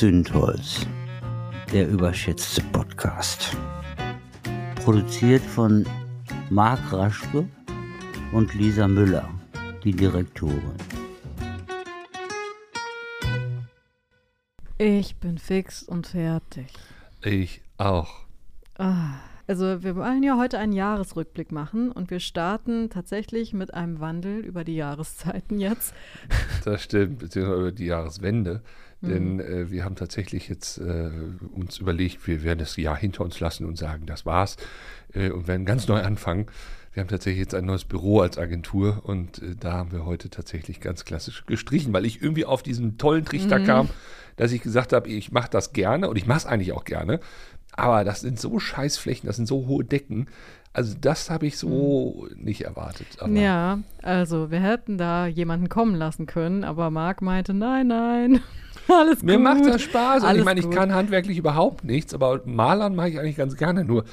Zündholz, der überschätzte Podcast. Produziert von Marc Raschke und Lisa Müller, die Direktorin. Ich bin fix und fertig. Ich auch. Ah, also wir wollen ja heute einen Jahresrückblick machen und wir starten tatsächlich mit einem Wandel über die Jahreszeiten jetzt. Das stimmt, beziehungsweise über die Jahreswende. Mhm. Denn äh, wir haben tatsächlich jetzt äh, uns überlegt, wir werden das Jahr hinter uns lassen und sagen, das war's äh, und werden ganz neu anfangen. Wir haben tatsächlich jetzt ein neues Büro als Agentur und äh, da haben wir heute tatsächlich ganz klassisch gestrichen, weil ich irgendwie auf diesen tollen Trichter Mhm. kam, dass ich gesagt habe, ich mache das gerne und ich mache es eigentlich auch gerne. Aber das sind so Scheißflächen, das sind so hohe Decken. Also das habe ich so nicht erwartet. Mhm. Ja, also wir hätten da jemanden kommen lassen können, aber Marc meinte, nein, nein, alles Mir gut. macht das Spaß. Und Alles ich meine, ich kann handwerklich überhaupt nichts, aber Malern mache ich eigentlich ganz gerne. Nur,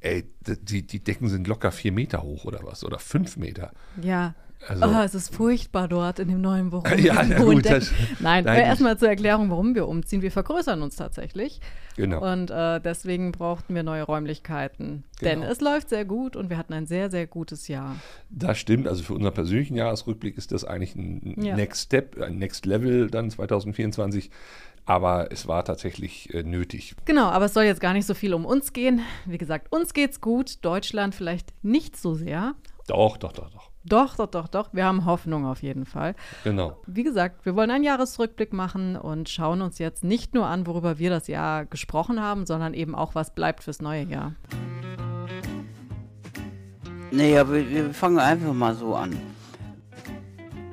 ey, die, die Decken sind locker vier Meter hoch oder was? Oder fünf Meter. Ja. Also- oh, es ist furchtbar dort in dem neuen Büro. Ja, na gut, das- Nein, Nein, erstmal zur Erklärung, warum wir umziehen. Wir vergrößern uns tatsächlich. Genau. Und äh, deswegen brauchten wir neue Räumlichkeiten. Denn Genau. es läuft sehr gut und wir hatten ein sehr, sehr gutes Jahr. Das stimmt. Also für unseren persönlichen Jahresrückblick ist das eigentlich ein Ja. Next Step, ein Next Level dann 2024. Aber es war tatsächlich äh, nötig. Genau, aber es soll jetzt gar nicht so viel um uns gehen. Wie gesagt, uns geht's gut, Deutschland vielleicht nicht so sehr. Doch, doch, doch, doch. Doch, doch, doch, doch. Wir haben Hoffnung auf jeden Fall. Genau. Wie gesagt, wir wollen einen Jahresrückblick machen und schauen uns jetzt nicht nur an, worüber wir das Jahr gesprochen haben, sondern eben auch, was bleibt fürs neue Jahr. Aber wir, wir fangen einfach mal so an.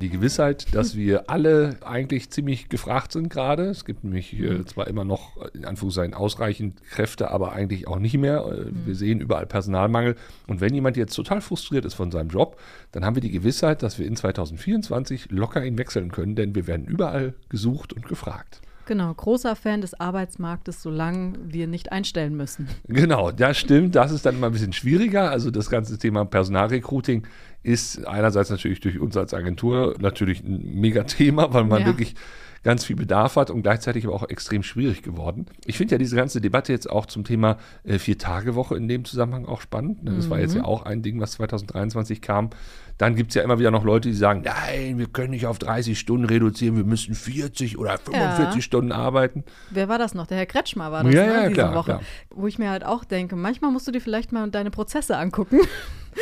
Die Gewissheit, dass wir alle eigentlich ziemlich gefragt sind gerade. Es gibt nämlich äh, zwar immer noch in Anführungszeichen ausreichend Kräfte, aber eigentlich auch nicht mehr. Äh, Wir sehen überall Personalmangel. Und wenn jemand jetzt total frustriert ist von seinem Job, dann haben wir die Gewissheit, dass wir in 2024 locker ihn wechseln können, denn wir werden überall gesucht und gefragt. Genau, großer Fan des Arbeitsmarktes, solange wir nicht einstellen müssen. Genau, das stimmt. Das ist dann immer ein bisschen schwieriger. Also das ganze Thema Personalrecruiting ist einerseits natürlich durch uns als Agentur natürlich ein Mega-Thema, weil man Ja. wirklich ganz viel Bedarf hat und gleichzeitig aber auch extrem schwierig geworden. Ich finde ja diese ganze Debatte jetzt auch zum Thema äh, Vier-Tage-Woche in dem Zusammenhang auch spannend. Ne? Das war jetzt ja auch ein Ding, was 2023 kam. Dann gibt es ja immer wieder noch Leute, die sagen, nein, wir können nicht auf 30 Stunden reduzieren, wir müssen 40 oder 45 Ja. Stunden arbeiten. Wer war das noch? Der Herr Kretschmer war das Ja, ne, ja, diese klar, Woche. klar. Wo ich mir halt auch denke, manchmal musst du dir vielleicht mal deine Prozesse angucken.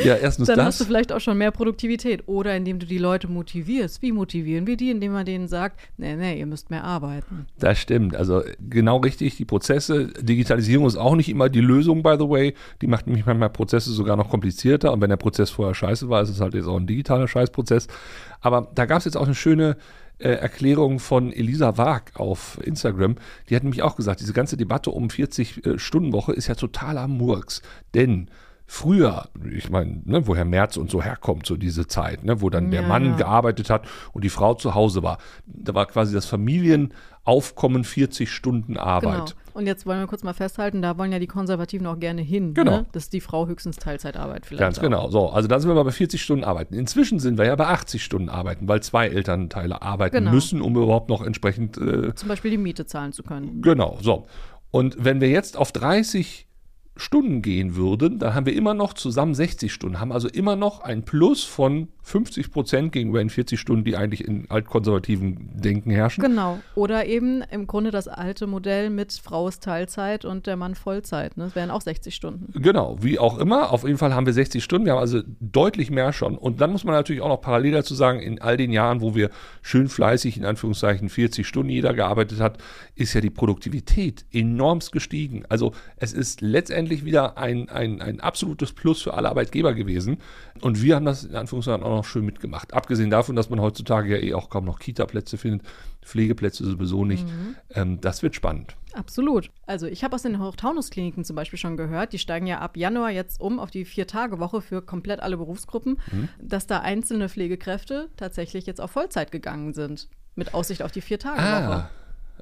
Ja, erstens Dann das. hast du vielleicht auch schon mehr Produktivität. Oder indem du die Leute motivierst. Wie motivieren wir die? Indem man denen sagt, nee, nee, ihr müsst mehr arbeiten. Das stimmt. Also genau richtig, die Prozesse. Digitalisierung ist auch nicht immer die Lösung, by the way. Die macht nämlich manchmal Prozesse sogar noch komplizierter. Und wenn der Prozess vorher scheiße war, ist es halt jetzt auch ein digitaler Scheißprozess. Aber da gab es jetzt auch eine schöne äh, Erklärung von Elisa Waag auf Instagram. Die hat nämlich auch gesagt, diese ganze Debatte um 40-Stunden-Woche ist ja totaler Murks. Denn Früher, ich meine, ne, woher März und so herkommt, so diese Zeit, ne, wo dann der Ja, Mann ja. gearbeitet hat und die Frau zu Hause war. Da war quasi das Familienaufkommen 40 Stunden Arbeit. Genau. Und jetzt wollen wir kurz mal festhalten, da wollen ja die Konservativen auch gerne hin. Genau. Ne? Dass die Frau höchstens Teilzeitarbeit vielleicht. Ganz auch. genau. So, also da sind wir mal bei 40 Stunden arbeiten. Inzwischen sind wir ja bei 80 Stunden arbeiten, weil zwei Elternteile arbeiten Genau. müssen, um überhaupt noch entsprechend äh, Zum Beispiel die Miete zahlen zu können. Genau, so. Und wenn wir jetzt auf 30 Stunden gehen würden, dann haben wir immer noch zusammen 60 Stunden, haben also immer noch ein Plus von 50 Prozent gegenüber den 40 Stunden, die eigentlich in altkonservativen Denken herrschen. Genau. Oder eben im Grunde das alte Modell mit Frau ist Teilzeit und der Mann Vollzeit. Ne? Das wären auch 60 Stunden. Genau, wie auch immer. Auf jeden Fall haben wir 60 Stunden. Wir haben also deutlich mehr schon. Und dann muss man natürlich auch noch parallel dazu sagen, in all den Jahren, wo wir schön fleißig, in Anführungszeichen 40 Stunden jeder gearbeitet hat, ist ja die Produktivität enormst gestiegen. Also es ist letztendlich wieder ein, ein, ein absolutes Plus für alle Arbeitgeber gewesen. Und wir haben das in Anführungszeichen auch noch schön mitgemacht. Abgesehen davon, dass man heutzutage ja eh auch kaum noch Kita-Plätze findet, Pflegeplätze sowieso nicht. Ähm, das wird spannend. Absolut. Also ich habe aus den Hochtaunus-Kliniken zum Beispiel schon gehört, die steigen ja ab Januar jetzt um auf die Vier-Tage-Woche für komplett alle Berufsgruppen, dass da einzelne Pflegekräfte tatsächlich jetzt auf Vollzeit gegangen sind. Mit Aussicht auf die Vier-Tage-Woche. Ah,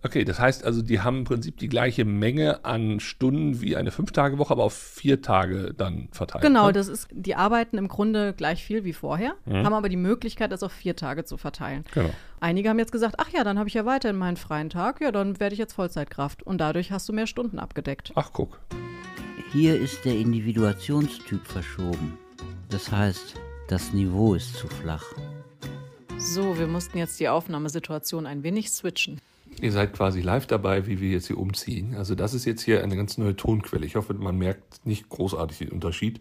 Okay, das heißt also, die haben im Prinzip die gleiche Menge an Stunden wie eine Fünf-Tage-Woche, aber auf vier Tage dann verteilt. Genau, ne? das ist, die arbeiten im Grunde gleich viel wie vorher, haben aber die Möglichkeit, das auf vier Tage zu verteilen. Genau. Einige haben jetzt gesagt, ach ja, dann habe ich ja weiterhin meinen freien Tag, ja, dann werde ich jetzt Vollzeitkraft. Und dadurch hast du mehr Stunden abgedeckt. Ach, guck. Hier ist der Individuationstyp verschoben. Das heißt, das Niveau ist zu flach. So, wir mussten jetzt die Aufnahmesituation ein wenig switchen. Ihr seid quasi live dabei, wie wir jetzt hier umziehen. Also das ist jetzt hier eine ganz neue Tonquelle. Ich hoffe, man merkt nicht großartig den Unterschied.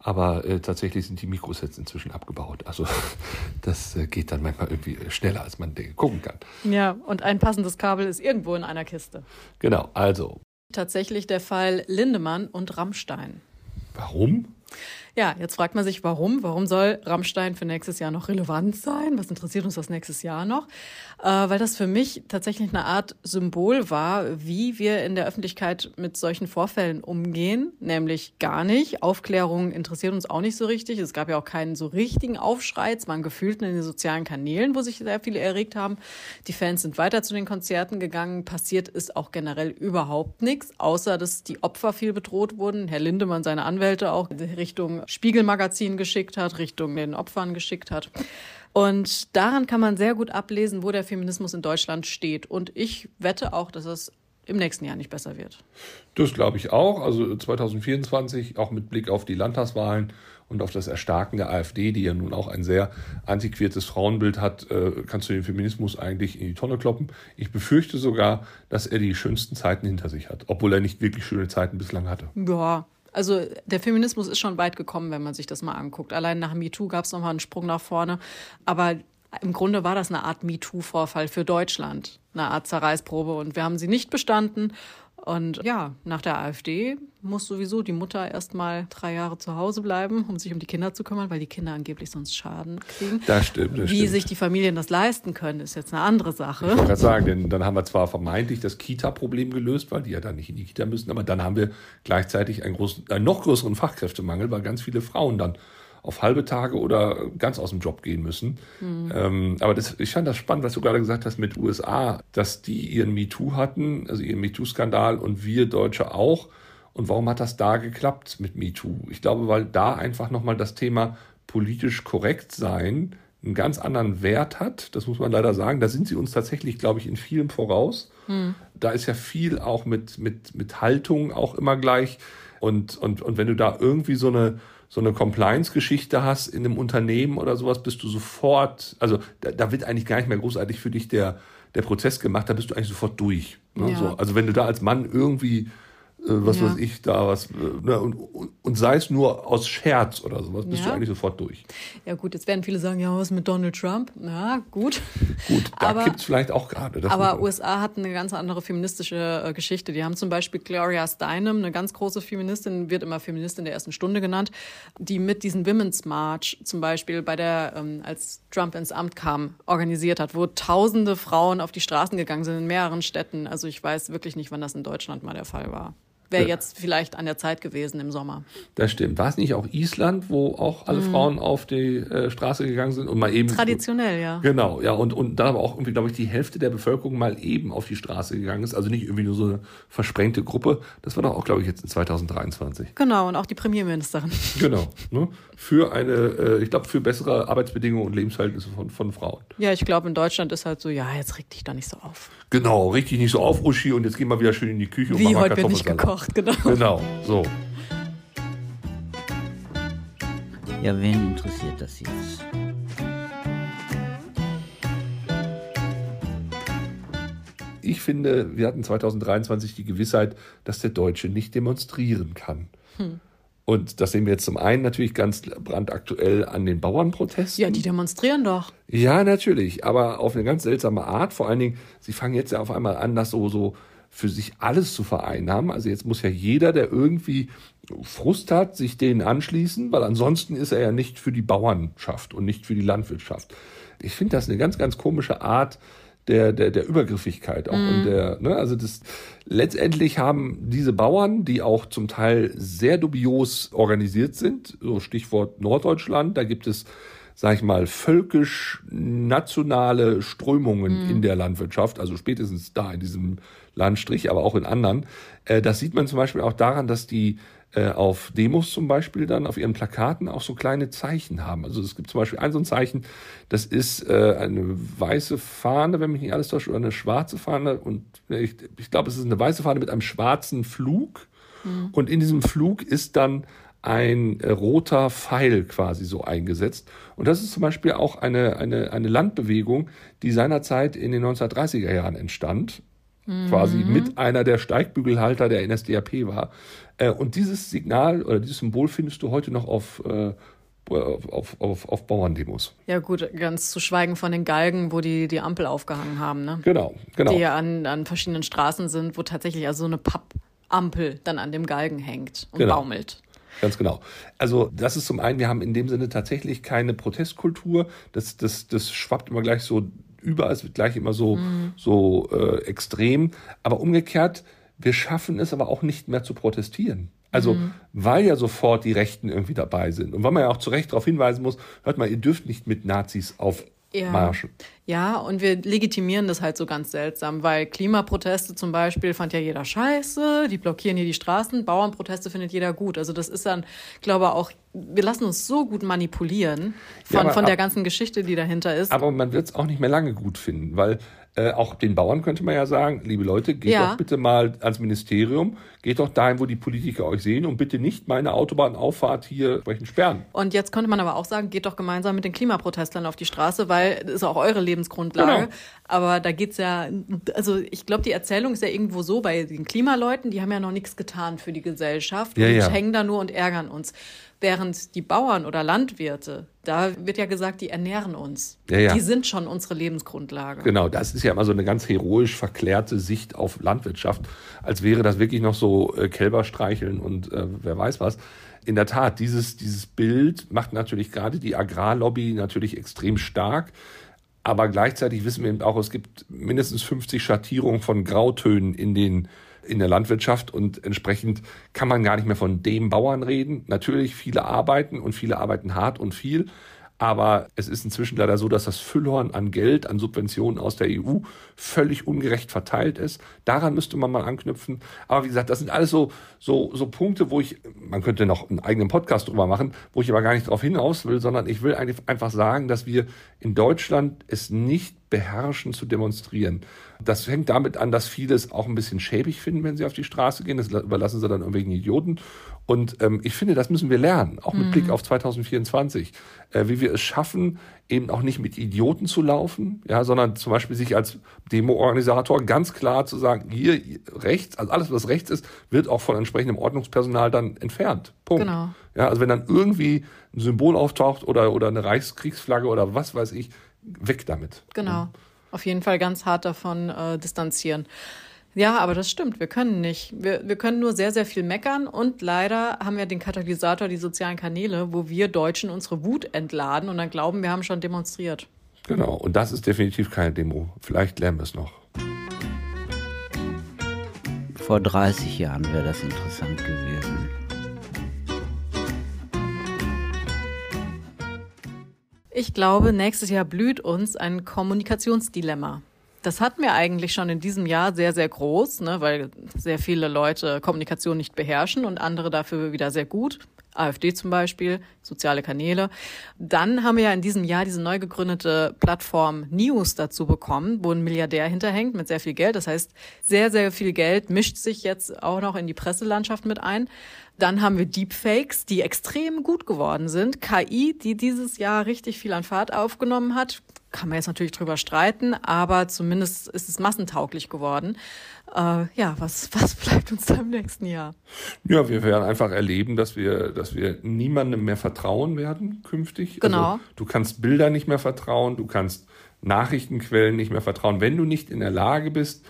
Aber äh, tatsächlich sind die Mikros jetzt inzwischen abgebaut. Also das äh, geht dann manchmal irgendwie schneller, als man gucken kann. Ja, und ein passendes Kabel ist irgendwo in einer Kiste. Genau, also Tatsächlich der Fall Lindemann und Rammstein. warum? Ja, jetzt fragt man sich, warum? Warum soll Rammstein für nächstes Jahr noch relevant sein? Was interessiert uns das nächstes Jahr noch? Äh, weil das für mich tatsächlich eine Art Symbol war, wie wir in der Öffentlichkeit mit solchen Vorfällen umgehen, nämlich gar nicht. Aufklärung interessiert uns auch nicht so richtig. Es gab ja auch keinen so richtigen Aufschrei. Es waren gefühlt in den sozialen Kanälen, wo sich sehr viele erregt haben. Die Fans sind weiter zu den Konzerten gegangen. Passiert ist auch generell überhaupt nichts, außer dass die Opfer viel bedroht wurden. Herr Lindemann, seine Anwälte auch Richtung Spiegelmagazin geschickt hat, Richtung den Opfern geschickt hat. Und daran kann man sehr gut ablesen, wo der Feminismus in Deutschland steht. Und ich wette auch, dass es im nächsten Jahr nicht besser wird. Das glaube ich auch. Also 2024, auch mit Blick auf die Landtagswahlen und auf das Erstarken der AfD, die ja nun auch ein sehr antiquiertes Frauenbild hat, äh, kannst du den Feminismus eigentlich in die Tonne kloppen. Ich befürchte sogar, dass er die schönsten Zeiten hinter sich hat, obwohl er nicht wirklich schöne Zeiten bislang hatte. Ja, also der Feminismus ist schon weit gekommen, wenn man sich das mal anguckt. Allein nach MeToo gab es nochmal einen Sprung nach vorne. Aber im Grunde war das eine Art MeToo-Vorfall für Deutschland, eine Art Zerreißprobe. Und wir haben sie nicht bestanden. Und ja, nach der AfD muss sowieso die Mutter erst mal drei Jahre zu Hause bleiben, um sich um die Kinder zu kümmern, weil die Kinder angeblich sonst Schaden kriegen. Das stimmt, das Wie stimmt. sich die Familien das leisten können, ist jetzt eine andere Sache. Ich wollte gerade sagen, denn dann haben wir zwar vermeintlich das Kita-Problem gelöst, weil die ja dann nicht in die Kita müssen, aber dann haben wir gleichzeitig einen, großen, einen noch größeren Fachkräftemangel, weil ganz viele Frauen dann auf halbe Tage oder ganz aus dem Job gehen müssen. Ähm, aber das, ich fand das spannend, was du gerade gesagt hast mit USA, dass die ihren MeToo hatten, also ihren MeToo-Skandal und wir Deutsche auch. Und warum hat das da geklappt mit MeToo? Ich glaube, weil da einfach nochmal das Thema politisch korrekt sein einen ganz anderen Wert hat. Das muss man leider sagen. Da sind sie uns tatsächlich, glaube ich, in vielem voraus. Da ist ja viel auch mit, mit, mit Haltung auch immer gleich. Und, und, und wenn du da irgendwie so eine, so eine Compliance-Geschichte hast in einem Unternehmen oder sowas, bist du sofort, also da, da wird eigentlich gar nicht mehr großartig für dich der, der Prozess gemacht, da bist du eigentlich sofort durch. Ne? Ja. So, also wenn du da als Mann irgendwie was Ja. weiß ich, da was, äh, ne, und, und, sei es nur aus Scherz oder sowas, bist Ja. du eigentlich sofort durch. Ja gut, jetzt werden viele sagen, ja, was mit Donald Trump? Ja, gut. Gut, da Aber- kippt's vielleicht auch gerade. Aber USA hat eine ganz andere feministische äh, Geschichte. Die haben zum Beispiel Gloria Steinem, eine ganz große Feministin, wird immer Feministin der ersten Stunde genannt, die mit diesem Women's March zum Beispiel bei der, ähm, als Trump ins Amt kam, organisiert hat, wo tausende Frauen auf die Straßen gegangen sind in mehreren Städten. Also ich weiß wirklich nicht, wann das in Deutschland mal der Fall war. Wäre Ja. jetzt vielleicht an der Zeit gewesen im Sommer. Das stimmt. War es nicht auch Island, wo auch alle Frauen auf die äh, Straße gegangen sind und mal eben. Traditionell, ja. Genau, ja, und, und da aber auch irgendwie, glaube ich, die Hälfte der Bevölkerung mal eben auf die Straße gegangen ist. Also nicht irgendwie nur so eine versprengte Gruppe. Das war doch auch, glaube ich, jetzt in 2023. Genau, und auch die Premierministerin. Genau. Ne? Für eine, äh, ich glaube, für bessere Arbeitsbedingungen und Lebensverhältnisse von, von Frauen. Ja, ich glaube, in Deutschland ist halt so, ja, jetzt reg dich da nicht so auf. Genau, richtig nicht so auf, Uschi, und jetzt gehen wir wieder schön in die Küche und Wie, machen mal heute wird nicht Kartoffelsalat. Gekocht, genau. Genau, so. Ja, wen interessiert das jetzt? Ich finde, wir hatten 2023 die Gewissheit, dass der Deutsche nicht demonstrieren kann. Und das sehen wir jetzt zum einen natürlich ganz brandaktuell an den Bauernprotesten. Ja, die demonstrieren doch. Ja, natürlich, aber auf eine ganz seltsame Art. Vor allen Dingen, sie fangen jetzt ja auf einmal an, das so, so für sich alles zu vereinnahmen. Also jetzt muss ja jeder, der irgendwie Frust hat, sich denen anschließen, weil ansonsten ist er ja nicht für die Bauernschaft und nicht für die Landwirtschaft. Ich finde das eine ganz, ganz komische Art der, der, der Übergriffigkeit auch und der, ne, also das letztendlich haben diese Bauern, die auch zum Teil sehr dubios organisiert sind, so Stichwort Norddeutschland, da gibt es sag ich mal, völkisch-nationale Strömungen mhm. in der Landwirtschaft, also spätestens da in diesem Landstrich, aber auch in anderen. Äh, das sieht man zum Beispiel auch daran, dass die äh, auf Demos zum Beispiel dann auf ihren Plakaten auch so kleine Zeichen haben. Also es gibt zum Beispiel ein so ein Zeichen, das ist äh, eine weiße Fahne, wenn mich nicht alles täuscht, oder eine schwarze Fahne und ich, ich glaube, es ist eine weiße Fahne mit einem schwarzen Flug mhm. und in diesem Flug ist dann ein äh, roter Pfeil quasi so eingesetzt. Und das ist zum Beispiel auch eine, eine, eine Landbewegung, die seinerzeit in den 1930er Jahren entstand mhm. quasi mit einer der Steigbügelhalter der NSDAP war. Äh, und dieses Signal oder dieses Symbol findest du heute noch auf äh, auf, auf, auf Bauerndemos. Ja gut, ganz zu schweigen von den Galgen, wo die die Ampel aufgehangen haben, ne? Genau, genau. Die ja an, an verschiedenen Straßen sind, wo tatsächlich also so eine Pappampel dann an dem Galgen hängt und genau. baumelt. Ganz genau. Also das ist zum einen, wir haben in dem Sinne tatsächlich keine Protestkultur. Das, das, das schwappt immer gleich so über, es wird gleich immer so, mhm. so äh, extrem. Aber umgekehrt, wir schaffen es aber auch nicht mehr zu protestieren. Also, mhm. weil ja sofort die Rechten irgendwie dabei sind. Und weil man ja auch zu Recht darauf hinweisen muss, hört mal, ihr dürft nicht mit Nazis auf ja. Marschen. Ja, und wir legitimieren das halt so ganz seltsam, weil Klimaproteste zum Beispiel fand ja jeder scheiße, die blockieren hier die Straßen, Bauernproteste findet jeder gut. Also das ist dann, glaube ich, auch, wir lassen uns so gut manipulieren von, ja, von der ganzen Geschichte, die dahinter ist. Aber man wird es auch nicht mehr lange gut finden, weil äh, auch den Bauern könnte man ja sagen, liebe Leute, geht ja. doch bitte mal ans Ministerium, geht doch dahin, wo die Politiker euch sehen und bitte nicht meine Autobahnauffahrt hier sprechen sperren. Und jetzt könnte man aber auch sagen, geht doch gemeinsam mit den Klimaprotestlern auf die Straße, weil das ist auch eure Lebensgrundlage. Genau. Aber da geht's ja, also ich glaube, die Erzählung ist ja irgendwo so bei den Klimaleuten, die haben ja noch nichts getan für die Gesellschaft ja, und ja. hängen da nur und ärgern uns. Während die Bauern oder Landwirte, da wird ja gesagt, die ernähren uns. Ja, ja. Die sind schon unsere Lebensgrundlage. Genau, das ist ja immer so eine ganz heroisch verklärte Sicht auf Landwirtschaft, als wäre das wirklich noch so äh, Kälber streicheln und äh, wer weiß was. In der Tat, dieses, dieses Bild macht natürlich gerade die Agrarlobby natürlich extrem stark. Aber gleichzeitig wissen wir eben auch, es gibt mindestens 50 Schattierungen von Grautönen in den in der Landwirtschaft und entsprechend kann man gar nicht mehr von dem Bauern reden. Natürlich, viele arbeiten und viele arbeiten hart und viel, aber es ist inzwischen leider so, dass das Füllhorn an Geld, an Subventionen aus der EU völlig ungerecht verteilt ist. Daran müsste man mal anknüpfen. Aber wie gesagt, das sind alles so, so, so Punkte, wo ich, man könnte noch einen eigenen Podcast drüber machen, wo ich aber gar nicht darauf hinaus will, sondern ich will eigentlich einfach sagen, dass wir in Deutschland es nicht beherrschen zu demonstrieren. Das fängt damit an, dass viele es auch ein bisschen schäbig finden, wenn sie auf die Straße gehen. Das überlassen sie dann irgendwelchen Idioten. Und ähm, ich finde, das müssen wir lernen, auch mit mhm. Blick auf 2024, äh, wie wir es schaffen, eben auch nicht mit Idioten zu laufen, ja, sondern zum Beispiel sich als Demo-Organisator ganz klar zu sagen, hier rechts, also alles, was rechts ist, wird auch von entsprechendem Ordnungspersonal dann entfernt. Punkt. Genau. Ja, also wenn dann irgendwie ein Symbol auftaucht oder, oder eine Reichskriegsflagge oder was weiß ich, weg damit. Genau. Auf jeden Fall ganz hart davon äh, distanzieren. Ja, aber das stimmt. Wir können nicht. Wir, wir können nur sehr, sehr viel meckern und leider haben wir den Katalysator, die sozialen Kanäle, wo wir Deutschen unsere Wut entladen und dann glauben, wir haben schon demonstriert. Genau. Und das ist definitiv keine Demo. Vielleicht lernen wir es noch. Vor 30 Jahren wäre das interessant gewesen. Ich glaube, nächstes Jahr blüht uns ein Kommunikationsdilemma. Das hatten wir eigentlich schon in diesem Jahr sehr, sehr groß, ne, weil sehr viele Leute Kommunikation nicht beherrschen und andere dafür wieder sehr gut. AfD zum Beispiel, soziale Kanäle. Dann haben wir ja in diesem Jahr diese neu gegründete Plattform News dazu bekommen, wo ein Milliardär hinterhängt mit sehr viel Geld. Das heißt, sehr, sehr viel Geld mischt sich jetzt auch noch in die Presselandschaft mit ein. Dann haben wir Deepfakes, die extrem gut geworden sind. KI, die dieses Jahr richtig viel an Fahrt aufgenommen hat. Kann man jetzt natürlich drüber streiten, aber zumindest ist es massentauglich geworden. Äh, ja, was, was bleibt uns da im nächsten Jahr? Ja, wir werden einfach erleben, dass wir, dass wir niemandem mehr vertrauen werden künftig. Also genau. Also, du kannst Bilder nicht mehr vertrauen, du kannst Nachrichtenquellen nicht mehr vertrauen. Wenn du nicht in der Lage bist,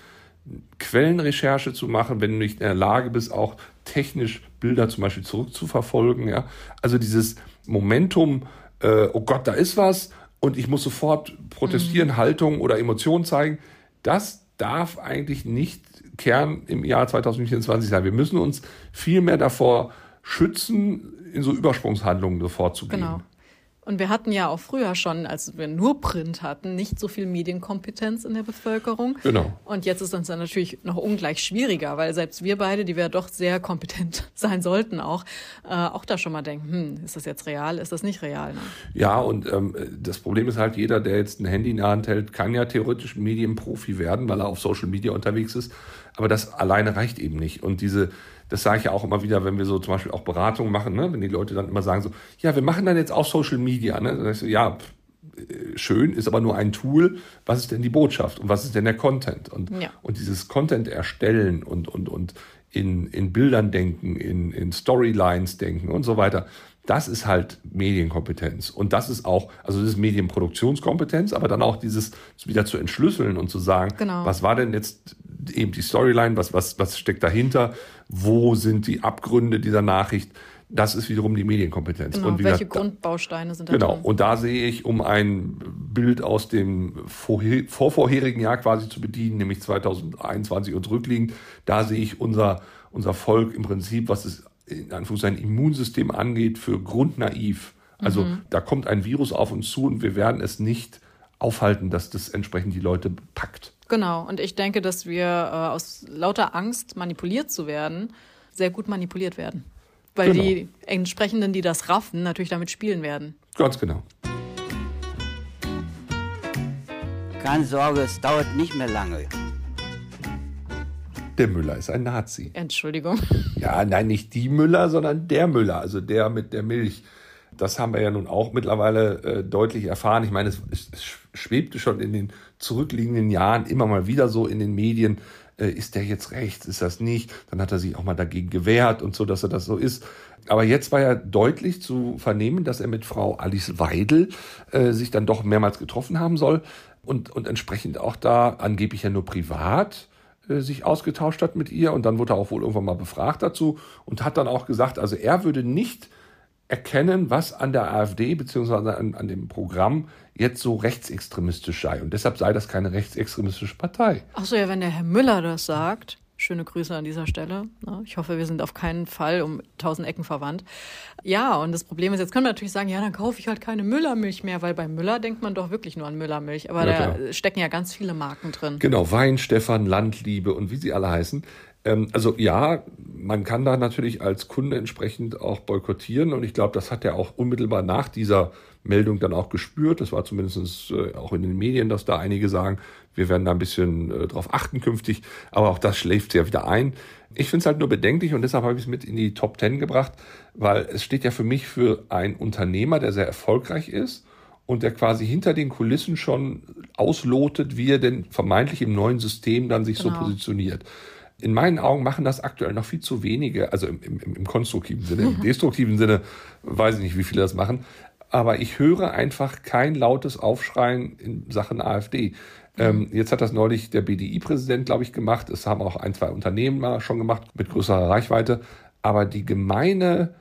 Quellenrecherche zu machen, wenn du nicht in der Lage bist, auch technisch Bilder zum Beispiel zurückzuverfolgen. Ja? Also dieses Momentum, äh, oh Gott, da ist was und ich muss sofort protestieren, mhm. Haltung oder Emotionen zeigen, das darf eigentlich nicht Kern im Jahr 2024 sein. Wir müssen uns viel mehr davor schützen, in so Übersprungshandlungen sofort zu gehen. Genau. Und wir hatten ja auch früher schon, als wir nur Print hatten, nicht so viel Medienkompetenz in der Bevölkerung. Genau. Und jetzt ist uns dann natürlich noch ungleich schwieriger, weil selbst wir beide, die wir doch sehr kompetent sein sollten, auch, äh, auch da schon mal denken, hm, ist das jetzt real, ist das nicht real? Ne? Ja, und ähm, das Problem ist halt, jeder, der jetzt ein Handy in der Hand hält, kann ja theoretisch Medienprofi werden, weil er auf Social Media unterwegs ist. Aber das alleine reicht eben nicht. Und diese das sage ich ja auch immer wieder, wenn wir so zum Beispiel auch Beratungen machen, ne? wenn die Leute dann immer sagen so, ja, wir machen dann jetzt auch Social Media. Ne? Dann ich so, ja, äh, schön, ist aber nur ein Tool. Was ist denn die Botschaft und was ist denn der Content? Und, ja. und dieses Content erstellen und, und, und in, in Bildern denken, in, in Storylines denken und so weiter. Das ist halt Medienkompetenz. Und das ist auch, also das ist Medienproduktionskompetenz, aber dann auch dieses wieder zu entschlüsseln und zu sagen, genau. was war denn jetzt eben die Storyline, was, was, was steckt dahinter, wo sind die Abgründe dieser Nachricht. Das ist wiederum die Medienkompetenz. Genau, und welche gesagt, Grundbausteine sind da Genau, drin? und da sehe ich, um ein Bild aus dem vorher, vorvorherigen Jahr quasi zu bedienen, nämlich 2021 und rückliegend, da sehe ich unser, unser Volk im Prinzip, was es in Anführungszeichen Immunsystem angeht, für grundnaiv. Also mhm. da kommt ein Virus auf uns zu und wir werden es nicht aufhalten, dass das entsprechend die Leute packt. Genau, und ich denke, dass wir äh, aus lauter Angst, manipuliert zu werden, sehr gut manipuliert werden. Weil genau. die entsprechenden, die das raffen, natürlich damit spielen werden. Ganz genau. Keine Sorge, es dauert nicht mehr lange. Der Müller ist ein Nazi. Entschuldigung. Ja, nein, nicht die Müller, sondern der Müller, also der mit der Milch. Das haben wir ja nun auch mittlerweile äh, deutlich erfahren. Ich meine, es, es, schwebte schon in den zurückliegenden Jahren immer mal wieder so in den Medien, äh, ist der jetzt rechts, ist das nicht? Dann hat er sich auch mal dagegen gewehrt und so, dass er das so ist. Aber jetzt war ja deutlich zu vernehmen, dass er mit Frau Alice Weidel äh, sich dann doch mehrmals getroffen haben soll und, und entsprechend auch da angeblich ja nur privat äh, sich ausgetauscht hat mit ihr und dann wurde er auch wohl irgendwann mal befragt dazu und hat dann auch gesagt, also er würde nicht erkennen, was an der AfD beziehungsweise an, an dem Programm jetzt so rechtsextremistisch sei. Und deshalb sei das keine rechtsextremistische Partei. Achso, ja, wenn der Herr Müller das sagt, schöne Grüße an dieser Stelle. Ne? Ich hoffe, wir sind auf keinen Fall um tausend Ecken verwandt. Ja, und das Problem ist, jetzt können wir natürlich sagen, ja, dann kaufe ich halt keine Müllermilch mehr, weil bei Müller denkt man doch wirklich nur an Müllermilch. Aber ja, da stecken ja ganz viele Marken drin. Genau, Wein, Stefan, Landliebe und wie sie alle heißen. Ähm, also ja, man kann da natürlich als Kunde entsprechend auch boykottieren und ich glaube, das hat er auch unmittelbar nach dieser Meldung dann auch gespürt. Das war zumindest äh, auch in den Medien, dass da einige sagen, wir werden da ein bisschen äh, drauf achten künftig, aber auch das schläft ja wieder ein. Ich finde es halt nur bedenklich und deshalb habe ich es mit in die Top Ten gebracht, weil es steht ja für mich für einen Unternehmer, der sehr erfolgreich ist und der quasi hinter den Kulissen schon auslotet, wie er denn vermeintlich im neuen System dann sich genau. so positioniert in meinen Augen machen das aktuell noch viel zu wenige, also im, im, im konstruktiven Sinne, im destruktiven Sinne weiß ich nicht, wie viele das machen, aber ich höre einfach kein lautes Aufschreien in Sachen AfD. Ähm, jetzt hat das neulich der BDI-Präsident, glaube ich, gemacht. Es haben auch ein, zwei Unternehmen schon gemacht mit größerer Reichweite. Aber die gemeine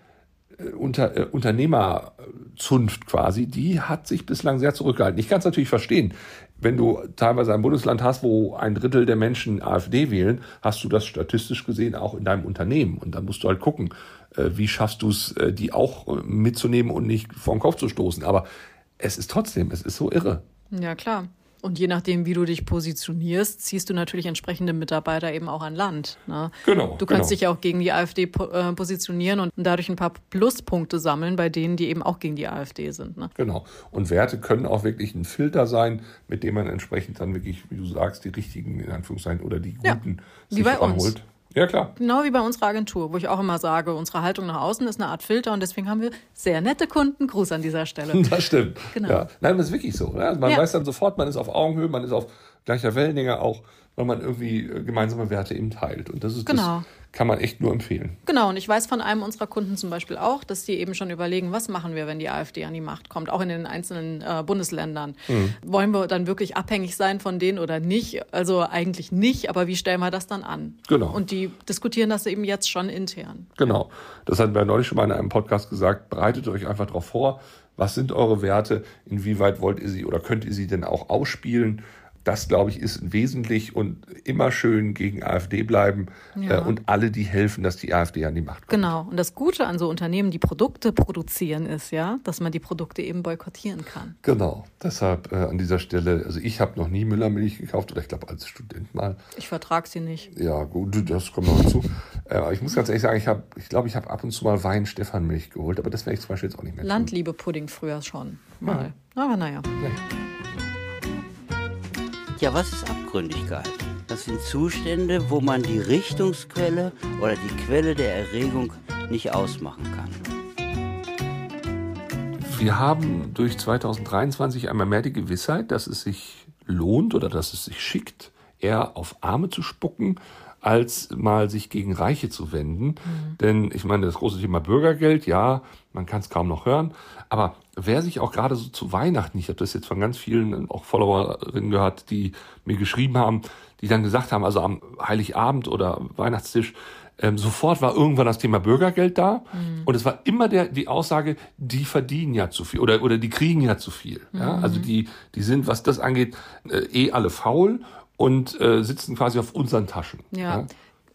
äh, unter, äh, Unternehmerzunft quasi, die hat sich bislang sehr zurückgehalten. Ich kann es natürlich verstehen wenn du teilweise ein Bundesland hast, wo ein Drittel der Menschen AfD wählen, hast du das statistisch gesehen auch in deinem Unternehmen. Und dann musst du halt gucken, äh, wie schaffst du es, äh, die auch äh, mitzunehmen und nicht vor den Kopf zu stoßen. Aber es ist trotzdem, es ist so irre. Ja, klar. Und je nachdem, wie du dich positionierst, ziehst du natürlich entsprechende Mitarbeiter eben auch an Land. Ne? Genau. Du kannst genau. dich auch gegen die AfD äh, positionieren und dadurch ein paar Pluspunkte sammeln bei denen, die eben auch gegen die AfD sind. Ne? Genau. Und Werte können auch wirklich ein Filter sein, mit dem man entsprechend dann wirklich, wie du sagst, die richtigen, in Anführungszeichen, oder die guten ja, sich ranholt. Ja, klar. Genau wie bei unserer Agentur, wo ich auch immer sage, unsere Haltung nach außen ist eine Art Filter und deswegen haben wir sehr nette Kunden. Gruß an dieser Stelle. Das stimmt. Genau. Ja. Nein, das ist wirklich so. Ne? Also man ja. weiß dann sofort, man ist auf Augenhöhe, man ist auf gleicher Wellenlänge auch, weil man irgendwie äh, gemeinsame Werte eben teilt. Und das ist genau. das kann man echt nur empfehlen. Genau, und ich weiß von einem unserer Kunden zum Beispiel auch, dass die eben schon überlegen, was machen wir, wenn die AfD an die Macht kommt, auch in den einzelnen äh, Bundesländern. Mhm. Wollen wir dann wirklich abhängig sein von denen oder nicht? Also eigentlich nicht, aber wie stellen wir das dann an? Genau. Und die diskutieren das eben jetzt schon intern. Genau. Das hatten wir neulich schon mal in einem Podcast gesagt. Bereitet euch einfach darauf vor. Was sind eure Werte? Inwieweit wollt ihr sie oder könnt ihr sie denn auch ausspielen? Das, glaube ich, ist wesentlich und immer schön gegen AfD bleiben Ja. äh, und alle, die helfen, dass die AfD an die Macht kommt. Genau. Und das Gute an so Unternehmen, die Produkte produzieren, ist ja, dass man die Produkte eben boykottieren kann. Genau, deshalb äh, an dieser Stelle, also ich habe noch nie Müllermilch gekauft oder ich glaube als Student mal. Ich vertrage sie nicht. Ja, gut, das kommt noch hinzu. äh, ich muss ganz ehrlich sagen, ich habe, ich glaube, ich habe ab und zu mal Wein Stefanmilch geholt, aber das werde ich zum Beispiel jetzt auch nicht mehr. Landliebe-Pudding früher schon. Mal. Aber naja. Ja, was ist Abgründigkeit? Das sind Zustände, wo man die Richtungsquelle oder die Quelle der Erregung nicht ausmachen kann. Wir haben durch 2023 einmal mehr die Gewissheit, dass es sich lohnt oder dass es sich schickt, eher auf Arme zu spucken, als mal sich gegen Reiche zu wenden. Denn ich meine, das große Thema Bürgergeld, ja, man kann es kaum noch hören. Aber wer sich auch gerade so zu Weihnachten, ich habe das jetzt von ganz vielen auch Followerinnen gehört, die mir geschrieben haben, die dann gesagt haben, also am Heiligabend oder Weihnachtstisch, ähm, sofort war irgendwann das Thema Bürgergeld da und es war immer der, die Aussage, die verdienen ja zu viel oder, oder die kriegen ja zu viel. Ja? Also die, die sind, was das angeht, äh, eh alle faul und äh, sitzen quasi auf unseren Taschen. Ja.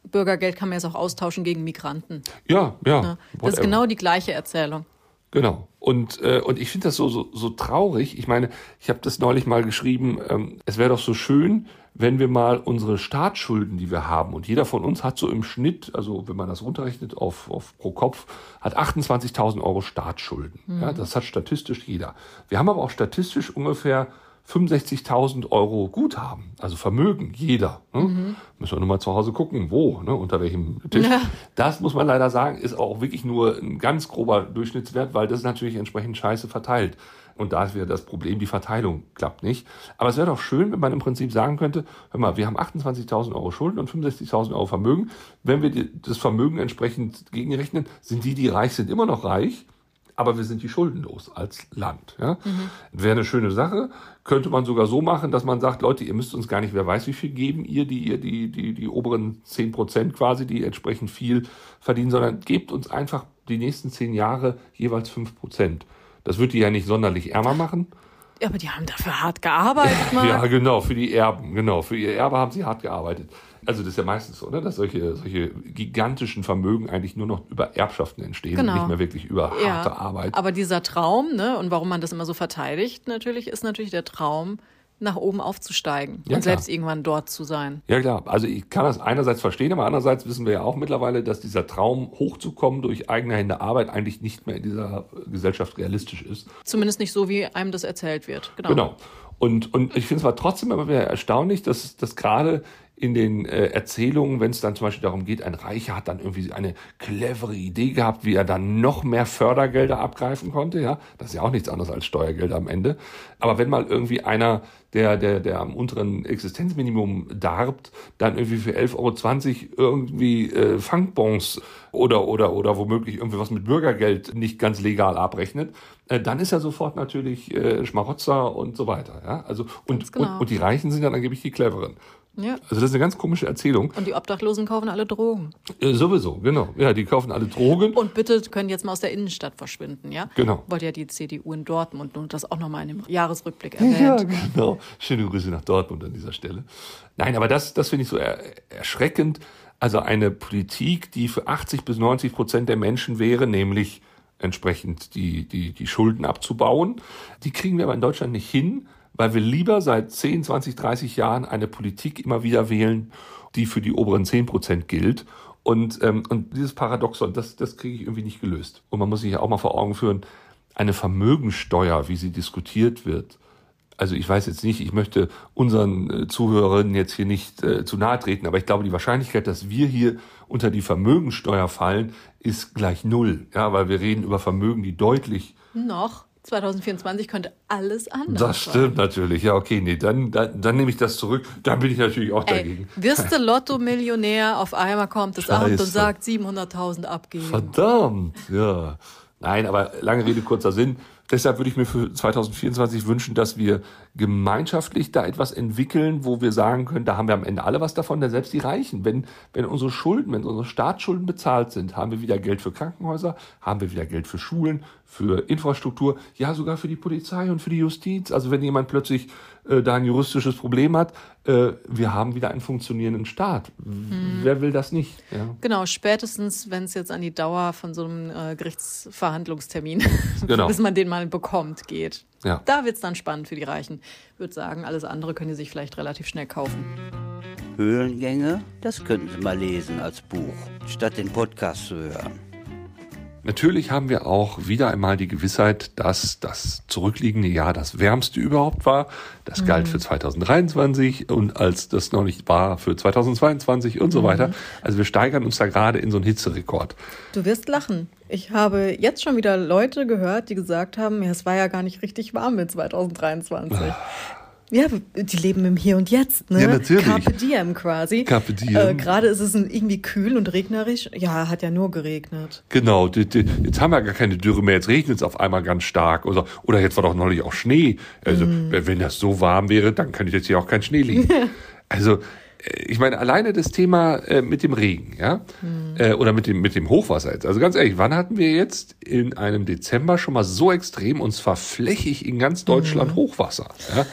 Bürgergeld kann man jetzt auch austauschen gegen Migranten. ja, ja. Ne? Das ist genau die gleiche Erzählung. Genau. Und, äh, und ich finde das so, so, so traurig. Ich meine, ich habe das neulich mal geschrieben, ähm, es wäre doch so schön, wenn wir mal unsere Staatsschulden, die wir haben, und jeder von uns hat so im Schnitt, also wenn man das runterrechnet auf, auf pro Kopf, hat 28.000 Euro Staatsschulden. Ja, das hat statistisch jeder. Wir haben aber auch statistisch ungefähr 65.000 Euro Guthaben, also Vermögen, jeder. Ne? Müssen wir nur mal zu Hause gucken, wo, ne? unter welchem Tisch. Ja. Das muss man leider sagen, ist auch wirklich nur ein ganz grober Durchschnittswert, weil das ist natürlich entsprechend scheiße verteilt. Und da ist wieder das Problem, die Verteilung klappt nicht. Aber es wäre doch schön, wenn man im Prinzip sagen könnte, hör mal, wir haben 28.000 Euro Schulden und 65.000 Euro Vermögen. Wenn wir das Vermögen entsprechend gegenrechnen, sind die, die reich sind, immer noch reich aber wir sind die schuldenlos als Land. Ja? Wäre eine schöne Sache. Könnte man sogar so machen, dass man sagt, Leute, ihr müsst uns gar nicht, wer weiß, wie viel geben ihr, die ihr die, die, die oberen 10 Prozent quasi, die entsprechend viel verdienen, sondern gebt uns einfach die nächsten zehn Jahre jeweils 5 Prozent. Das wird die ja nicht sonderlich ärmer machen. Ja, aber die haben dafür hart gearbeitet, Mann. Ja, genau, für die Erben, genau. Für ihr Erbe haben sie hart gearbeitet. Also das ist ja meistens so, ne, dass solche, solche gigantischen Vermögen eigentlich nur noch über Erbschaften entstehen und Genau. nicht mehr wirklich über Ja, harte Arbeit. Aber dieser Traum, ne, und warum man das immer so verteidigt, natürlich, ist natürlich der Traum, nach oben aufzusteigen Ja, und klar. selbst irgendwann dort zu sein. Ja klar, also ich kann das einerseits verstehen, aber andererseits wissen wir ja auch mittlerweile, dass dieser Traum hochzukommen durch eigene Hände Arbeit eigentlich nicht mehr in dieser Gesellschaft realistisch ist. Zumindest nicht so, wie einem das erzählt wird. Genau. Genau. Und, und ich finde es aber trotzdem immer wieder erstaunlich, dass, dass gerade in den äh, Erzählungen, wenn es dann zum Beispiel darum geht, ein Reicher hat dann irgendwie eine clevere Idee gehabt, wie er dann noch mehr Fördergelder abgreifen konnte, ja, das ist ja auch nichts anderes als Steuergelder am Ende. Aber wenn mal irgendwie einer, der, der, der am unteren Existenzminimum darbt, dann irgendwie für 11,20 Euro irgendwie äh, Funkbons oder, oder, oder womöglich irgendwie was mit Bürgergeld nicht ganz legal abrechnet, äh, dann ist er sofort natürlich äh, Schmarotzer und so weiter. Ja? Also, und, genau. und, und die Reichen sind dann angeblich die Cleveren. Ja. Also das ist eine ganz komische Erzählung. Und die Obdachlosen kaufen alle Drogen. Äh, sowieso, genau. Ja, die kaufen alle Drogen. Und bitte können jetzt mal aus der Innenstadt verschwinden, ja? Genau. Wollte ja die CDU in Dortmund und das auch nochmal in dem Jahresrückblick erwähnt. genau. Schöne Grüße nach Dortmund an dieser Stelle. Nein, aber das, das finde ich so er, erschreckend. Also eine Politik, die für 80 bis 90 Prozent der Menschen wäre, nämlich entsprechend die, die, die Schulden abzubauen, die kriegen wir aber in Deutschland nicht hin, weil wir lieber seit 10, 20, 30 Jahren eine Politik immer wieder wählen, die für die oberen 10 Prozent gilt. Und, ähm, und dieses Paradoxon, das, das kriege ich irgendwie nicht gelöst. Und man muss sich ja auch mal vor Augen führen, eine Vermögensteuer, wie sie diskutiert wird, also ich weiß jetzt nicht, ich möchte unseren äh, Zuhörerinnen jetzt hier nicht äh, zu nahe treten, aber ich glaube, die Wahrscheinlichkeit, dass wir hier unter die Vermögensteuer fallen, ist gleich null. Ja, weil wir reden über Vermögen, die deutlich. Noch 2024 könnte alles anders Das sein. stimmt natürlich. Ja, okay, nee, dann, dann, dann nehme ich das zurück. Dann bin ich natürlich auch Ey, dagegen. wirst du Lotto-Millionär, auf einmal kommt das Amt und Scheiße. sagt 700.000 abgeben. Verdammt, ja. Nein, aber lange Rede, kurzer Sinn. Deshalb würde ich mir für 2024 wünschen, dass wir gemeinschaftlich da etwas entwickeln, wo wir sagen können, da haben wir am Ende alle was davon, denn selbst die Reichen, wenn, wenn unsere Schulden, wenn unsere Staatsschulden bezahlt sind, haben wir wieder Geld für Krankenhäuser, haben wir wieder Geld für Schulen, für Infrastruktur, ja sogar für die Polizei und für die Justiz. Also wenn jemand plötzlich äh, da ein juristisches Problem hat. Äh, wir haben wieder einen funktionierenden Staat. Mhm. Wer will das nicht? Ja. Genau, spätestens, wenn es jetzt an die Dauer von so einem äh, Gerichtsverhandlungstermin, genau. bis man den mal bekommt, geht. Ja. Da wird es dann spannend für die Reichen. Ich würde sagen, alles andere können die sich vielleicht relativ schnell kaufen. Höhlengänge, das könnten Sie mal lesen als Buch, statt den Podcast zu hören. Natürlich haben wir auch wieder einmal die Gewissheit, dass das zurückliegende Jahr das wärmste überhaupt war. Das mhm. galt für 2023 und als das noch nicht war für 2022 und so mhm. weiter. Also wir steigern uns da gerade in so einen Hitzerekord. Du wirst lachen. Ich habe jetzt schon wieder Leute gehört, die gesagt haben, ja, es war ja gar nicht richtig warm mit 2023. Ja, die leben im Hier und Jetzt, ne? Ja, natürlich. Carpe diem quasi. Carpe diem. Äh, Gerade ist es irgendwie kühl und regnerisch. Ja, hat ja nur geregnet. Genau, die, die, jetzt haben wir gar keine Dürre mehr. Jetzt regnet es auf einmal ganz stark. Oder, oder jetzt war doch neulich auch Schnee. Also, mm. wenn das so warm wäre, dann könnte jetzt hier auch kein Schnee liegen. also, äh, ich meine, alleine das Thema äh, mit dem Regen, ja, mhm. äh, oder mit dem, mit dem Hochwasser jetzt. Also ganz ehrlich, wann hatten wir jetzt in einem Dezember schon mal so extrem und zwar flächig in ganz Deutschland mhm. Hochwasser? Ja?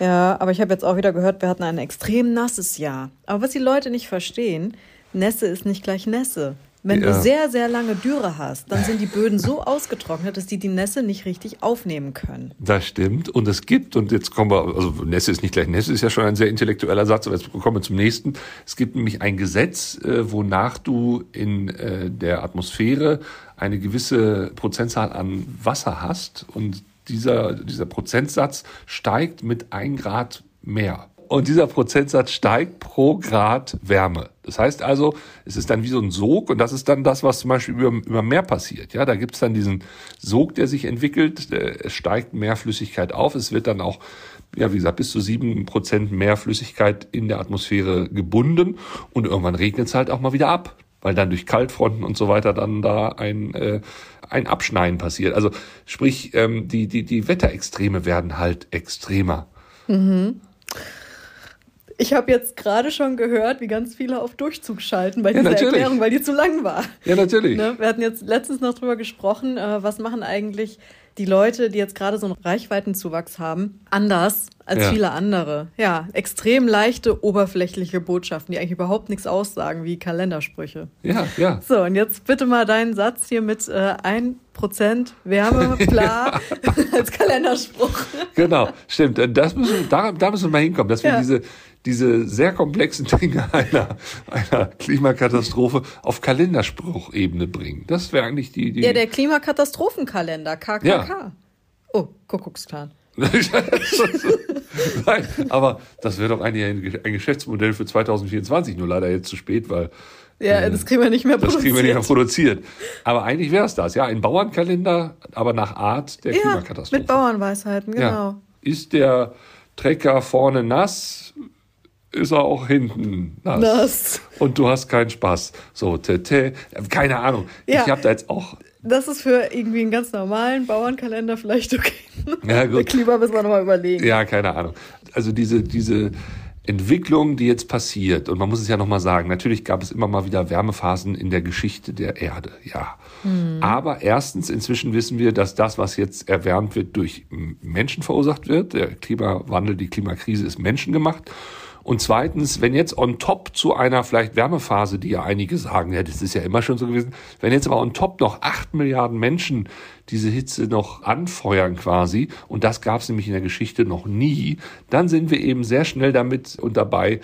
Ja, aber ich habe jetzt auch wieder gehört, wir hatten ein extrem nasses Jahr. Aber was die Leute nicht verstehen, Nässe ist nicht gleich Nässe. Wenn ja. du sehr, sehr lange Dürre hast, dann sind die Böden so ausgetrocknet, dass die die Nässe nicht richtig aufnehmen können. Das stimmt. Und es gibt, und jetzt kommen wir, also Nässe ist nicht gleich Nässe, ist ja schon ein sehr intellektueller Satz, aber jetzt kommen wir zum nächsten. Es gibt nämlich ein Gesetz, äh, wonach du in äh, der Atmosphäre eine gewisse Prozentzahl an Wasser hast und dieser, dieser Prozentsatz steigt mit ein Grad mehr. Und dieser Prozentsatz steigt pro Grad Wärme. Das heißt also, es ist dann wie so ein Sog und das ist dann das, was zum Beispiel über, über Meer passiert. Ja, da gibt es dann diesen Sog, der sich entwickelt. Es steigt mehr Flüssigkeit auf. Es wird dann auch, ja, wie gesagt, bis zu sieben Prozent mehr Flüssigkeit in der Atmosphäre gebunden und irgendwann regnet es halt auch mal wieder ab weil dann durch Kaltfronten und so weiter dann da ein, äh, ein Abschneiden passiert. Also sprich, ähm, die, die, die Wetterextreme werden halt extremer. Mhm. Ich habe jetzt gerade schon gehört, wie ganz viele auf Durchzug schalten bei dieser ja, Erklärung, weil die zu lang war. Ja, natürlich. Ne? Wir hatten jetzt letztens noch drüber gesprochen, äh, was machen eigentlich die Leute, die jetzt gerade so einen Reichweitenzuwachs haben, anders als ja. viele andere. Ja, extrem leichte, oberflächliche Botschaften, die eigentlich überhaupt nichts aussagen, wie Kalendersprüche. Ja, ja. So, und jetzt bitte mal deinen Satz hier mit äh, 1% Wärme, klar, als Kalenderspruch. Genau, stimmt. Das müssen, da, da müssen wir mal hinkommen, dass wir diese diese sehr komplexen Dinge einer, einer Klimakatastrophe auf Kalenderspruchebene bringen. Das wäre eigentlich die, die. Ja, der Klimakatastrophenkalender, KKK. Ja. Oh, Kuckucksklan. Nein, aber das wäre doch eigentlich ein, ein, Geschäftsmodell für 2024, nur leider jetzt zu spät, weil. Ja, äh, das kriegen wir nicht mehr produziert. Das kriegen wir nicht mehr produziert. Aber eigentlich wäre es das, ja, ein Bauernkalender, aber nach Art der ja, Klimakatastrophe. Mit Bauernweisheiten, genau. Ja. Ist der Trecker vorne nass, ist er auch hinten nass. nass. Und du hast keinen Spaß. So, tete, keine Ahnung. Ja. Ich habe da jetzt auch. Das ist für irgendwie einen ganz normalen Bauernkalender vielleicht okay. Ja, gut. Der Klima müssen wir nochmal überlegen. Ja, keine Ahnung. Also diese, diese Entwicklung, die jetzt passiert, und man muss es ja nochmal sagen, natürlich gab es immer mal wieder Wärmephasen in der Geschichte der Erde, ja. Hm. Aber erstens, inzwischen wissen wir, dass das, was jetzt erwärmt wird, durch Menschen verursacht wird. Der Klimawandel, die Klimakrise ist menschengemacht. Und zweitens, wenn jetzt on top zu einer vielleicht Wärmephase, die ja einige sagen, ja, das ist ja immer schon so gewesen, wenn jetzt aber on top noch acht Milliarden Menschen diese Hitze noch anfeuern quasi, und das gab es nämlich in der Geschichte noch nie, dann sind wir eben sehr schnell damit und dabei,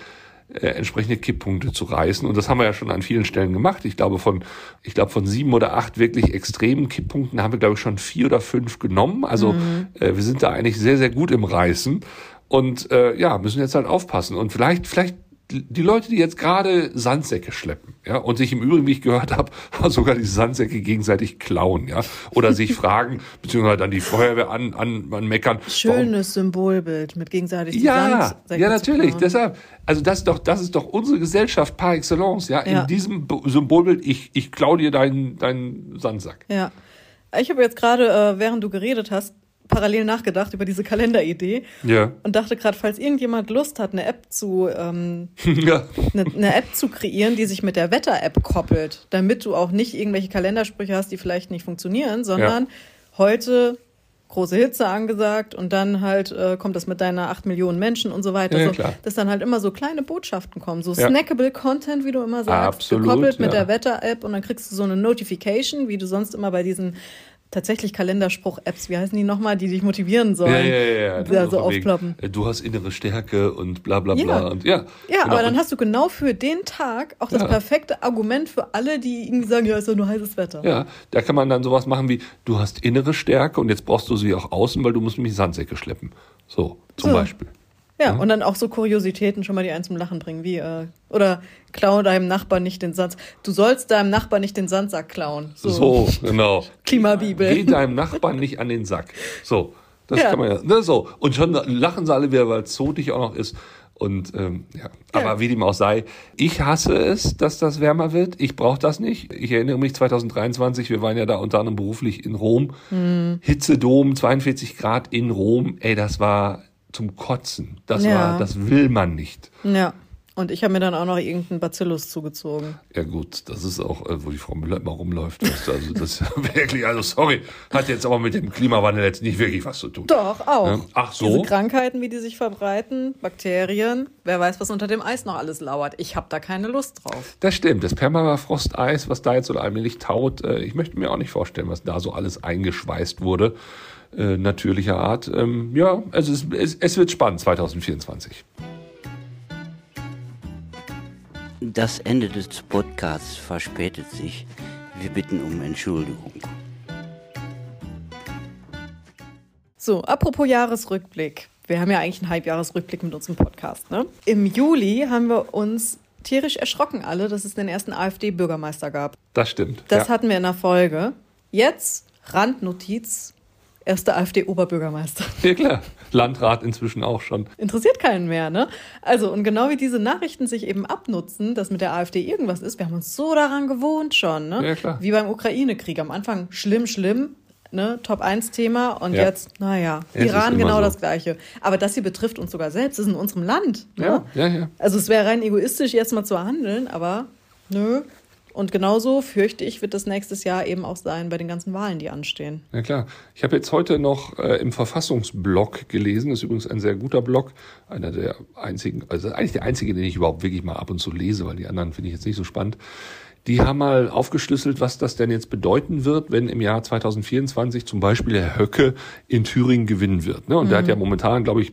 äh, entsprechende Kipppunkte zu reißen. Und das haben wir ja schon an vielen Stellen gemacht. Ich glaube, von, ich glaube, von sieben oder acht wirklich extremen Kipppunkten haben wir, glaube ich, schon vier oder fünf genommen. Also mhm. äh, wir sind da eigentlich sehr, sehr gut im Reißen. Und äh, ja, müssen jetzt halt aufpassen. Und vielleicht, vielleicht die Leute, die jetzt gerade Sandsäcke schleppen, ja, und sich im Übrigen, wie ich gehört habe, sogar die Sandsäcke gegenseitig klauen, ja, oder sich fragen, beziehungsweise dann die Feuerwehr an, an, an meckern. Schönes warum? Symbolbild mit gegenseitig ja, Sandsäcke Ja, natürlich. Deshalb, also das ist doch, das ist doch unsere Gesellschaft par excellence, ja, ja. in diesem Symbolbild, ich, ich klau dir deinen, deinen Sandsack. Ja. Ich habe jetzt gerade, äh, während du geredet hast, parallel nachgedacht über diese Kalenderidee ja. und dachte gerade, falls irgendjemand Lust hat, eine App zu ähm, ja. eine, eine, App zu kreieren, die sich mit der Wetter-App koppelt, damit du auch nicht irgendwelche Kalendersprüche hast, die vielleicht nicht funktionieren, sondern ja. heute große Hitze angesagt und dann halt äh, kommt das mit deiner 8 Millionen Menschen und so weiter. Ja, so, dass dann halt immer so kleine Botschaften kommen, so Ja. snackable Content, wie du immer sagst, Absolut, gekoppelt mit ja. der Wetter-App und dann kriegst du so eine Notification, wie du sonst immer bei diesen tatsächlich Kalenderspruch-Apps, wie heißen die nochmal, die dich motivieren sollen, da so von wegen, aufploppen. äh, Du hast innere Stärke und bla bla Ja. bla. Und, ja, Ja, genau. aber dann hast du genau für den Tag auch das Ja. perfekte Argument für alle, die irgendwie sagen, ja, ist doch nur heißes Wetter. Ja, da kann man dann sowas machen wie, du hast innere Stärke und jetzt brauchst du sie auch außen, weil du musst nämlich Sandsäcke schleppen. So, zum So. Beispiel. Ja, und dann auch so Kuriositäten schon mal, die einen zum Lachen bringen, wie, äh, oder klau deinem Nachbarn nicht den Sand. Du sollst deinem Nachbarn nicht den Sandsack klauen. So, So, genau. Klimabibel. Geh deinem Nachbarn nicht an den Sack. So, das Ja. kann man ja. Ne, so. Und schon lachen sie alle wieder, weil es zotig auch noch ist. Und ähm, ja, aber wie dem auch sei, ich hasse es, dass das wärmer wird. Ich brauche das nicht. Ich erinnere mich 2023, wir waren ja da unter anderem beruflich in Rom. Mhm. Hitzedom, 42 Grad in Rom. Ey, das war zum Kotzen. Das Ja. war, das will man nicht. Ja. Und ich habe mir dann auch noch irgendeinen Bacillus zugezogen. Ja gut, das ist auch, äh, wo die Frau Müller immer rumläuft. Weißt du, also das ist wirklich, also sorry, hat jetzt aber mit dem Klimawandel jetzt nicht wirklich was zu tun. Doch, auch. Ja. Ach so? Diese Krankheiten, wie die sich verbreiten, Bakterien, wer weiß, was unter dem Eis noch alles lauert. Ich habe da keine Lust drauf. Das stimmt, das Permafrosteis, was da jetzt so allmählich taut, äh, ich möchte mir auch nicht vorstellen, was da so alles eingeschweißt wurde, äh, natürlicher Art. Ähm, ja, also es, es, es wird spannend 2024. Das Ende des Podcasts verspätet sich. Wir bitten um Entschuldigung. So, apropos Jahresrückblick. Wir haben ja eigentlich einen Halbjahresrückblick mit unserem Podcast. Ne? Im Juli haben wir uns tierisch erschrocken alle, dass es den ersten AfD-Bürgermeister gab. Das stimmt. Das ja. hatten wir in der Folge. Jetzt Randnotiz, erster AfD-Oberbürgermeister. ja klar, Landrat inzwischen auch schon. Interessiert keinen mehr, ne? Also, und genau wie diese Nachrichten sich eben abnutzen, dass mit der AfD irgendwas ist, wir haben uns so daran gewohnt schon, ne? Ja, klar. Wie beim Ukraine-Krieg. Am Anfang schlimm, schlimm, ne? Top-1-Thema und Ja. jetzt, naja, Iran genau so. das Gleiche. Aber das hier betrifft uns sogar selbst, das ist in unserem Land. Ne? Ja, ja, ja. Also, es wäre rein egoistisch, jetzt mal zu handeln, aber nö. Und genauso fürchte ich, wird das nächstes Jahr eben auch sein bei den ganzen Wahlen, die anstehen. Ja klar. Ich habe jetzt heute noch äh, im Verfassungsblog gelesen, das ist übrigens ein sehr guter Blog, einer der einzigen, also eigentlich der einzige, den ich überhaupt wirklich mal ab und zu lese, weil die anderen finde ich jetzt nicht so spannend. Die haben mal aufgeschlüsselt, was das denn jetzt bedeuten wird, wenn im Jahr 2024 zum Beispiel der Höcke in Thüringen gewinnen wird. Ne? Und der hat ja momentan, glaube ich,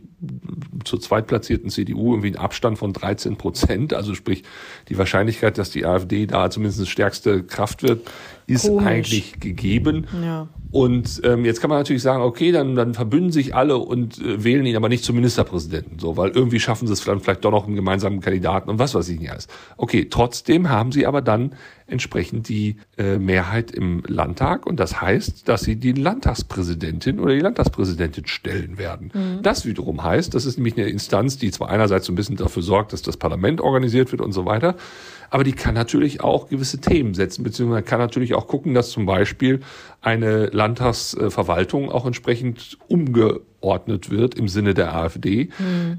zur zweitplatzierten CDU irgendwie einen Abstand von 13 Prozent. Also sprich, die Wahrscheinlichkeit, dass die AfD da zumindest stärkste Kraft wird, ist Komisch. eigentlich gegeben. Ja. Und ähm, jetzt kann man natürlich sagen, okay, dann, dann verbünden sich alle und äh, wählen ihn aber nicht zum Ministerpräsidenten, so, weil irgendwie schaffen sie es dann vielleicht doch noch einen gemeinsamen Kandidaten und was weiß ich nicht alles. Okay, trotzdem haben sie aber dann entsprechend die äh, Mehrheit im Landtag und das heißt, dass sie die Landtagspräsidentin oder die Landtagspräsidentin stellen werden. Das wiederum heißt, das ist nämlich eine Instanz, die zwar einerseits so ein bisschen dafür sorgt, dass das Parlament organisiert wird und so weiter, aber die kann natürlich auch gewisse Themen setzen, beziehungsweise kann natürlich auch gucken, dass zum Beispiel eine Landtagsverwaltung auch entsprechend umgeordnet wird im Sinne der AfD.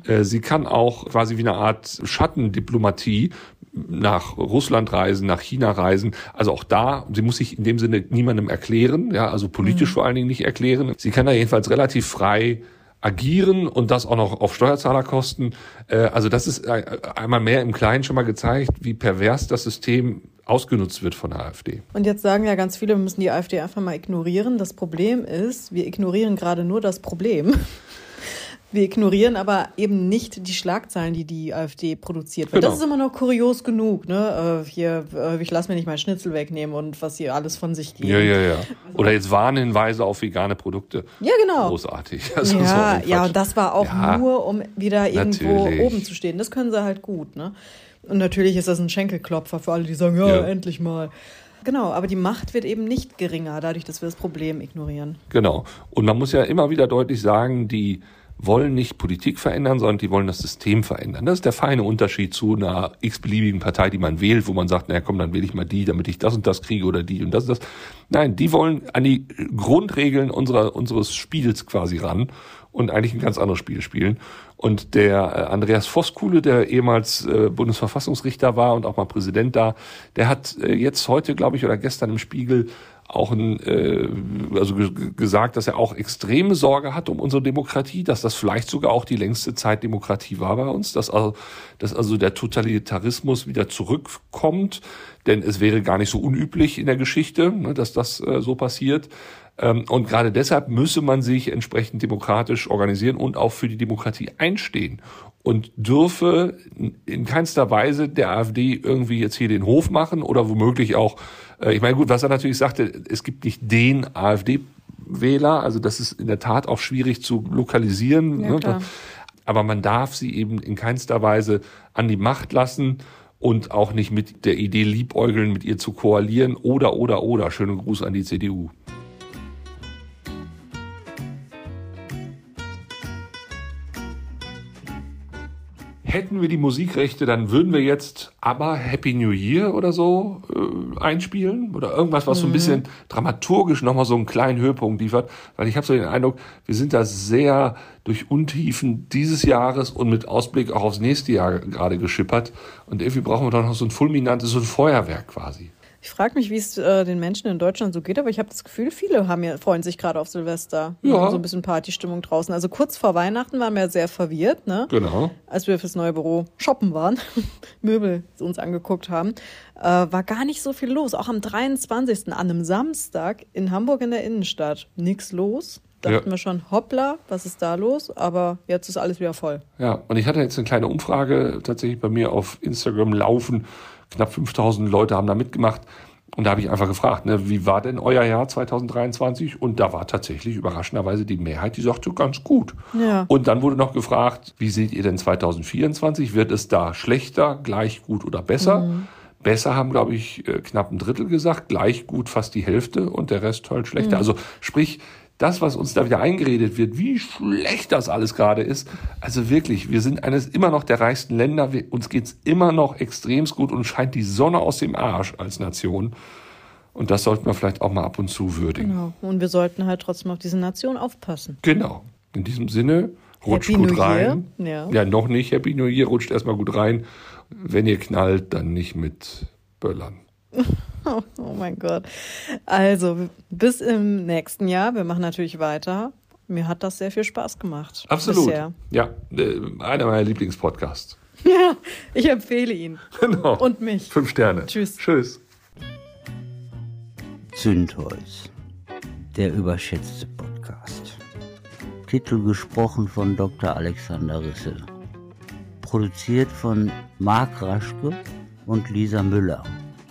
Äh, Sie kann auch quasi wie eine Art Schattendiplomatie nach Russland reisen, nach China reisen. Also auch da, sie muss sich in dem Sinne niemandem erklären, ja, also politisch vor allen Dingen nicht erklären. Sie kann da jedenfalls relativ frei agieren und das auch noch auf Steuerzahlerkosten. Äh, Also das ist äh, einmal mehr im Kleinen schon mal gezeigt, wie pervers das System ausgenutzt wird von der AfD. Und jetzt sagen ja ganz viele, wir müssen die AfD einfach mal ignorieren. Das Problem ist, wir ignorieren gerade nur das Problem. Wir ignorieren aber eben nicht die Schlagzeilen, die die AfD produziert. Weil Genau. Das ist immer noch kurios genug. Ne? Äh, Hier, äh, ich lasse mir nicht mein Schnitzel wegnehmen und was hier alles von sich geht. Ja, ja, ja. Oder jetzt Warnhinweise auf vegane Produkte. Ja, genau. Großartig. Also so ja, ja, und das war auch Ja, nur, um wieder irgendwo natürlich. oben zu stehen. Das können sie halt gut, ne? Und natürlich ist das ein Schenkelklopfer für alle, die sagen, ja, Ja. endlich mal. Genau, aber die Macht wird eben nicht geringer, dadurch, dass wir das Problem ignorieren. Genau. Und man muss ja immer wieder deutlich sagen, die wollen nicht Politik verändern, sondern die wollen das System verändern. Das ist der feine Unterschied zu einer x-beliebigen Partei, die man wählt, wo man sagt, naja, komm, dann wähle ich mal die, damit ich das und das kriege oder die und das und das. Nein, die wollen an die Grundregeln unserer, unseres Spiels quasi ran und eigentlich ein ganz anderes Spiel spielen. Und der äh, Andreas Voskuhle, der ehemals äh, Bundesverfassungsrichter war und auch mal Präsident da, der hat äh, jetzt heute, glaube ich, oder gestern im Spiegel auch ein, äh, also gesagt, dass er auch extreme Sorge hat um unsere Demokratie, dass das vielleicht sogar auch die längste Zeit Demokratie war bei uns, dass also, dass also der Totalitarismus wieder zurückkommt, denn es wäre gar nicht so unüblich in der Geschichte, ne, dass das äh, so passiert. Ähm, und gerade deshalb müsse man sich entsprechend demokratisch organisieren und auch für die Demokratie einstehen und dürfe in keinster Weise der AfD irgendwie jetzt hier den Hof machen oder womöglich auch, äh, ich meine, gut, was er natürlich sagte, es gibt nicht den AfD-Wähler, also das ist in der Tat auch schwierig zu lokalisieren. Ja, ne? Aber man darf sie eben in keinster Weise an die Macht lassen und auch nicht mit der Idee liebäugeln, mit ihr zu koalieren oder, oder, oder. Schönen Gruß an die CDU. Hätten wir die Musikrechte, dann würden wir jetzt aber Happy New Year oder so äh, einspielen oder irgendwas, was mhm. so ein mhm. bisschen dramaturgisch nochmal so einen kleinen Höhepunkt liefert, weil ich habe so den Eindruck, wir sind da sehr durch Untiefen dieses Jahres und mit Ausblick auch aufs nächste Jahr gerade geschippert und irgendwie brauchen wir doch noch so ein fulminantes, so ein Feuerwerk quasi. Ich frage mich, wie es äh, den Menschen in Deutschland so geht, aber ich habe das Gefühl, viele haben ja, freuen sich gerade auf Silvester. Ja. So ein bisschen Partystimmung draußen. Also kurz vor Weihnachten waren wir sehr verwirrt, ne? Genau. Als wir fürs neue Büro shoppen waren, Möbel uns angeguckt haben, äh, war gar nicht so viel los. Auch am 23. an einem Samstag in Hamburg in der Innenstadt. Nichts los dachten ja. wir schon, hoppla, was ist da los? Aber jetzt ist alles wieder voll. Ja, und ich hatte jetzt eine kleine Umfrage tatsächlich bei mir auf Instagram laufen knapp 5000 Leute haben da mitgemacht. Und da habe ich einfach gefragt, ne, wie war denn euer Jahr 2023? Und da war tatsächlich überraschenderweise die Mehrheit, die sagte, ganz gut. Ja. Und dann wurde noch gefragt, wie seht ihr denn 2024? Wird es da schlechter, gleich gut oder besser? Mhm. Besser haben, glaube ich, äh, knapp ein Drittel gesagt, gleich gut fast die Hälfte und der Rest halt schlechter. Mhm. Also sprich, das, was uns da wieder eingeredet wird, wie schlecht das alles gerade ist. Also wirklich, wir sind eines immer noch der reichsten Länder. Wir, uns geht's immer noch extremst gut und scheint die Sonne aus dem Arsch als Nation. Und das sollten wir vielleicht auch mal ab und zu würdigen. Genau. Und wir sollten halt trotzdem auf diese Nation aufpassen. Genau. In diesem Sinne, rutscht Happy gut New rein. Ja. ja, noch nicht Happy New Year, rutscht erstmal gut rein. Wenn ihr knallt, dann nicht mit Böllern. Oh, mein Gott. Also, bis im nächsten Jahr. Wir machen natürlich weiter. Mir hat das sehr viel Spaß gemacht. Absolut. Bisher. Ja, äh, einer meiner Lieblingspodcasts. Ja, ich empfehle ihn. Genau. Und mich. Fünf Sterne. Tschüss. Tschüss. Zündholz. Der überschätzte Podcast. Titel gesprochen von Dr. Alexander Risse. Produziert von Marc Raschke und Lisa Müller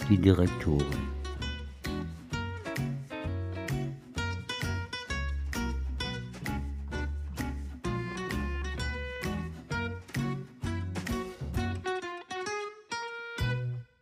die Direktorin.